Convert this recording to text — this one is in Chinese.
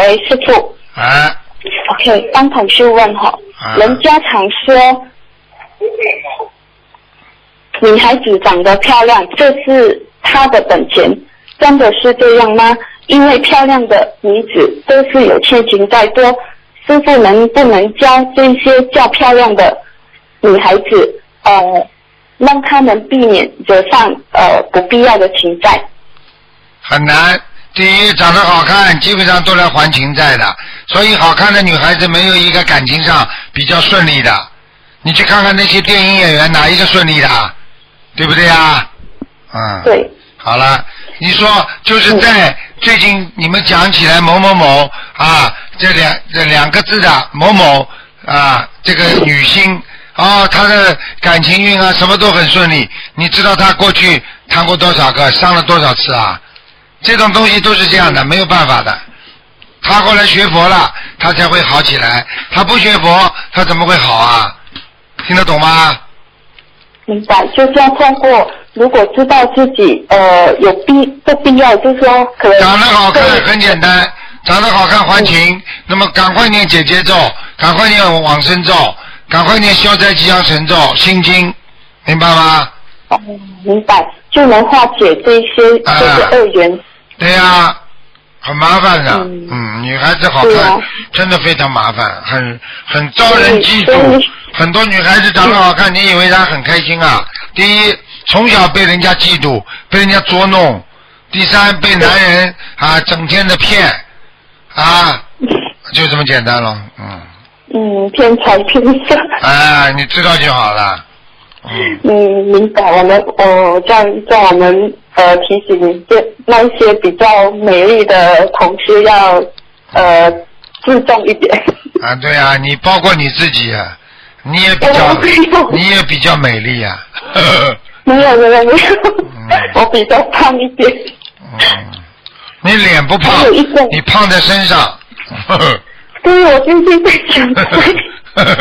喂，师傅。啊。OK，帮同事问哈，啊人家常说女孩子长得漂亮，这是她的本钱，真的是这样吗？因为漂亮的女子都是有欠情在多，师傅能不能教这些较漂亮的女孩子，呃，让她们避免惹上呃不必要的情债？很难。第一，长得好看，基本上都来还情债的，所以好看的女孩子没有一个感情上比较顺利的。你去看看那些电影演员，哪一个顺利的？对不对呀？嗯。对。好了，你说就是在最近你们讲起来某某某啊，这两这两个字的某某啊，这个女星哦，她的感情运啊什么都很顺利。你知道她过去谈过多少个，伤了多少次啊？这种东西都是这样的，没有办法的。他后来学佛了，他才会好起来。他不学佛，他怎么会好啊？听得懂吗？明白，就是要通过，如果知道自己呃有必不必要，就是说可能长得好看很简单，长得好看还情，那么赶快念姐姐咒，赶快念往生咒，赶快念消灾吉祥神咒、心经，明白吗？哦，明白，就能化解这些啊这些恶缘。对呀、很麻烦的，嗯女孩子好看、啊真的非常麻烦，很很招人嫉妒。很多女孩子长得好看，你以为她很开心啊？第一，从小被人家嫉妒，被人家捉弄；第三，被男人啊整天的骗，啊，就这么简单了，嗯，嗯，骗财骗色。哎，你知道就好了。嗯，明白。我们哦，这样叫我们呃提醒这那一些比较美丽的同事要呃自重一点。啊，对啊，你包括你自己啊，你也比较你也比较美丽啊。没有没有没有，嗯我比较胖一点。你脸不胖你胖在身上。对，我最近在想，呵 呵